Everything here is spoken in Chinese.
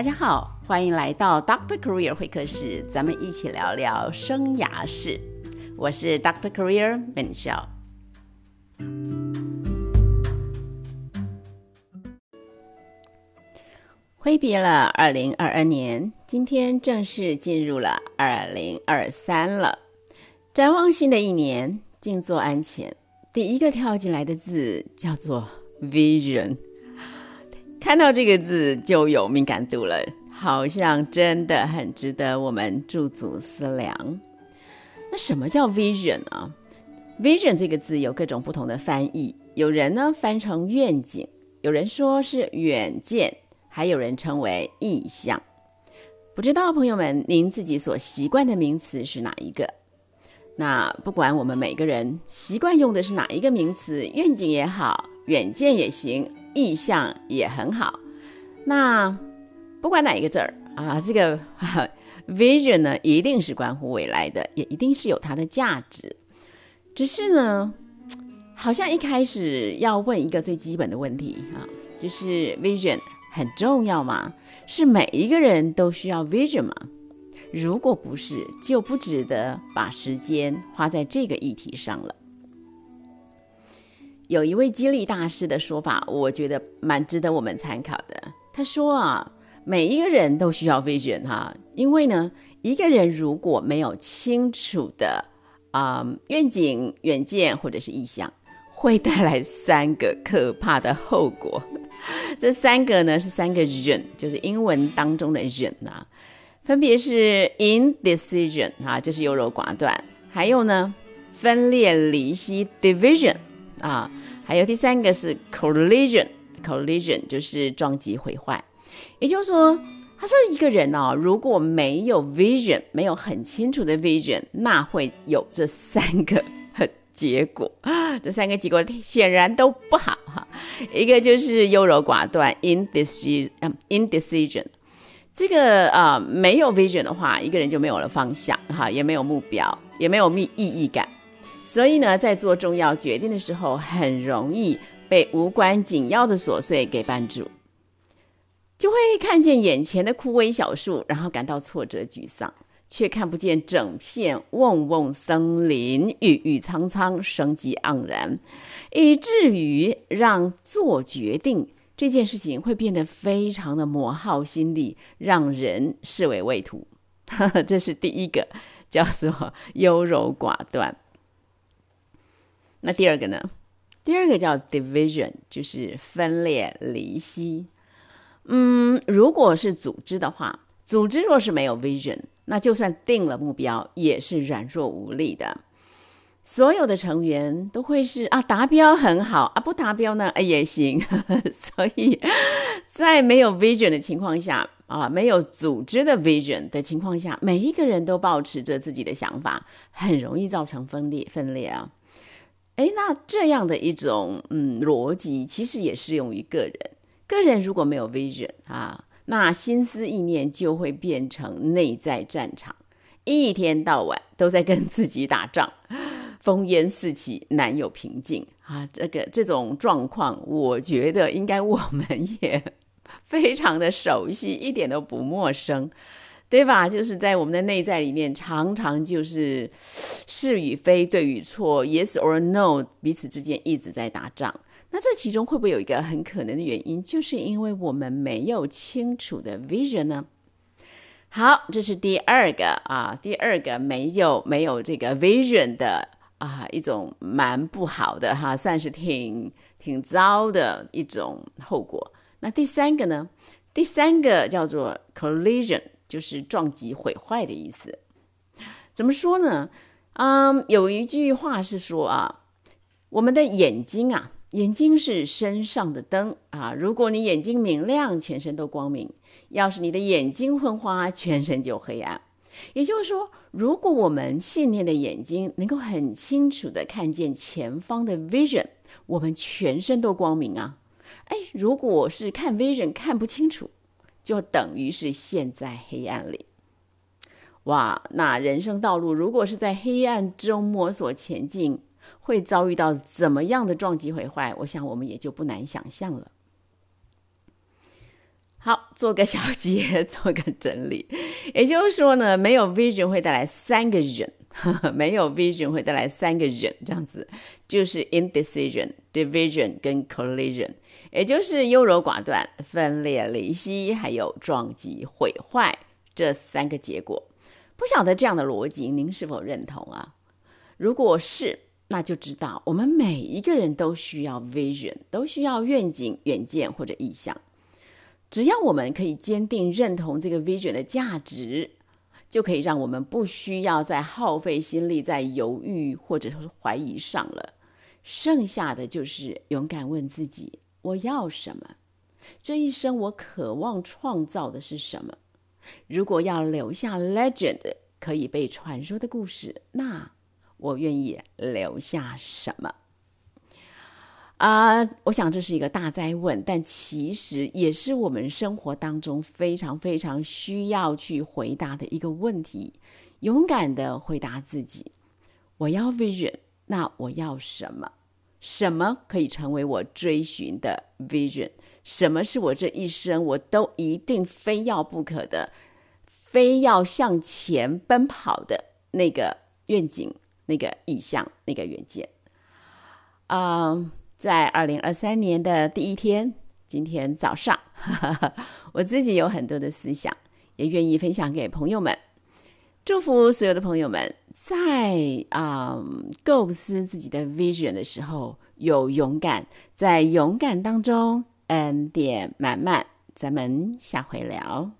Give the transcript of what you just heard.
大家好，欢迎来到 Doctor Career 会客室，咱们一起聊聊生涯事。我是 Doctor Career 本笑。挥别了二零二二年，今天正式进入了二零二三了。展望新的一年，静坐安前，第一个跳进来的字叫做 Vision。看到这个字就有敏感度了，好像真的很值得我们驻足思量。那什么叫 vision 啊？vision 这个字有各种不同的翻译，有人呢翻成愿景，有人说是远见，还有人称为意向。不知道朋友们，您自己所习惯的名词是哪一个？那不管我们每个人习惯用的是哪一个名词，愿景也好，远见也行。意向也很好，那不管哪一个字儿啊，这个 vision 呢，一定是关乎未来的，也一定是有它的价值。只是呢，好像一开始要问一个最基本的问题啊，就是 vision 很重要吗？是每一个人都需要 vision 吗？如果不是，就不值得把时间花在这个议题上了。有一位激励大师的说法，我觉得蛮值得我们参考的。他说啊，每一个人都需要 vision 哈，因为呢，一个人如果没有清楚的啊愿景、远见或者是意向，会带来三个可怕的后果。这三个呢是三个人，就是英文当中的人啊，分别是 indecision 啊，就是优柔寡断；还有呢，分裂离析 division 啊。还有第三个是 collision，collision 就是撞击毁坏。也就是说，他说一个人哦，如果没有 vision，没有很清楚的 vision，那会有这三个结果。这三个结果显然都不好哈。一个就是优柔寡断，indecision，indecision。这个啊，没有 vision 的话，一个人就没有了方向哈，也没有目标，也没有意意义感。所以呢，在做重要决定的时候，很容易被无关紧要的琐碎给绊住，就会看见眼前的枯萎小树，然后感到挫折沮丧，却看不见整片嗡嗡森林郁郁苍苍、生机盎然，以至于让做决定这件事情会变得非常的磨耗心力，让人视为畏途。这是第一个，叫做 优柔寡断。那第二个呢？第二个叫 division，就是分裂离析。嗯，如果是组织的话，组织若是没有 vision，那就算定了目标，也是软弱无力的。所有的成员都会是啊，达标很好啊，不达标呢，哎也行。所以在没有 vision 的情况下啊，没有组织的 vision 的情况下，每一个人都保持着自己的想法，很容易造成分裂，分裂啊。哎，那这样的一种嗯逻辑，其实也适用于个人。个人如果没有 vision 啊，那心思意念就会变成内在战场，一天到晚都在跟自己打仗，烽烟四起，难有平静啊。这个这种状况，我觉得应该我们 也非常的熟悉，一点都不陌生。对吧？就是在我们的内在里面，常常就是是与非、对与错、yes or no，彼此之间一直在打仗。那这其中会不会有一个很可能的原因，就是因为我们没有清楚的 vision 呢？好，这是第二个啊，第二个没有没有这个 vision 的啊一种蛮不好的哈，算是挺挺糟的一种后果。那第三个呢？第三个叫做 collision。就是撞击毁坏的意思，怎么说呢？嗯，有一句话是说啊，我们的眼睛啊，眼睛是身上的灯啊。如果你眼睛明亮，全身都光明；要是你的眼睛昏花，全身就黑暗。也就是说，如果我们信念的眼睛能够很清楚的看见前方的 vision，我们全身都光明啊。哎，如果是看 vision 看不清楚。就等于是陷在黑暗里，哇！那人生道路如果是在黑暗中摸索前进，会遭遇到怎么样的撞击毁坏？我想我们也就不难想象了。好，做个小结，做个整理。也就是说呢，没有 vision 会带来三个人，没有 vision 会带来三个人，这样子就是 indecision、division 跟 collision，也就是优柔寡断、分裂离析，还有撞击毁坏这三个结果。不晓得这样的逻辑您是否认同啊？如果是，那就知道我们每一个人都需要 vision，都需要愿景、远见或者意向。只要我们可以坚定认同这个 vision 的价值，就可以让我们不需要再耗费心力在犹豫或者是怀疑上了。剩下的就是勇敢问自己：我要什么？这一生我渴望创造的是什么？如果要留下 legend 可以被传说的故事，那我愿意留下什么？啊，我想这是一个大灾问，但其实也是我们生活当中非常非常需要去回答的一个问题。勇敢的回答自己：我要 vision，那我要什么？什么可以成为我追寻的 vision？什么是我这一生我都一定非要不可的、非要向前奔跑的那个愿景、那个意向、那个远见？啊。在二零二三年的第一天，今天早上，我自己有很多的思想，也愿意分享给朋友们。祝福所有的朋友们，在啊构思自己的 vision 的时候，有勇敢，在勇敢当中恩典满满。咱们下回聊。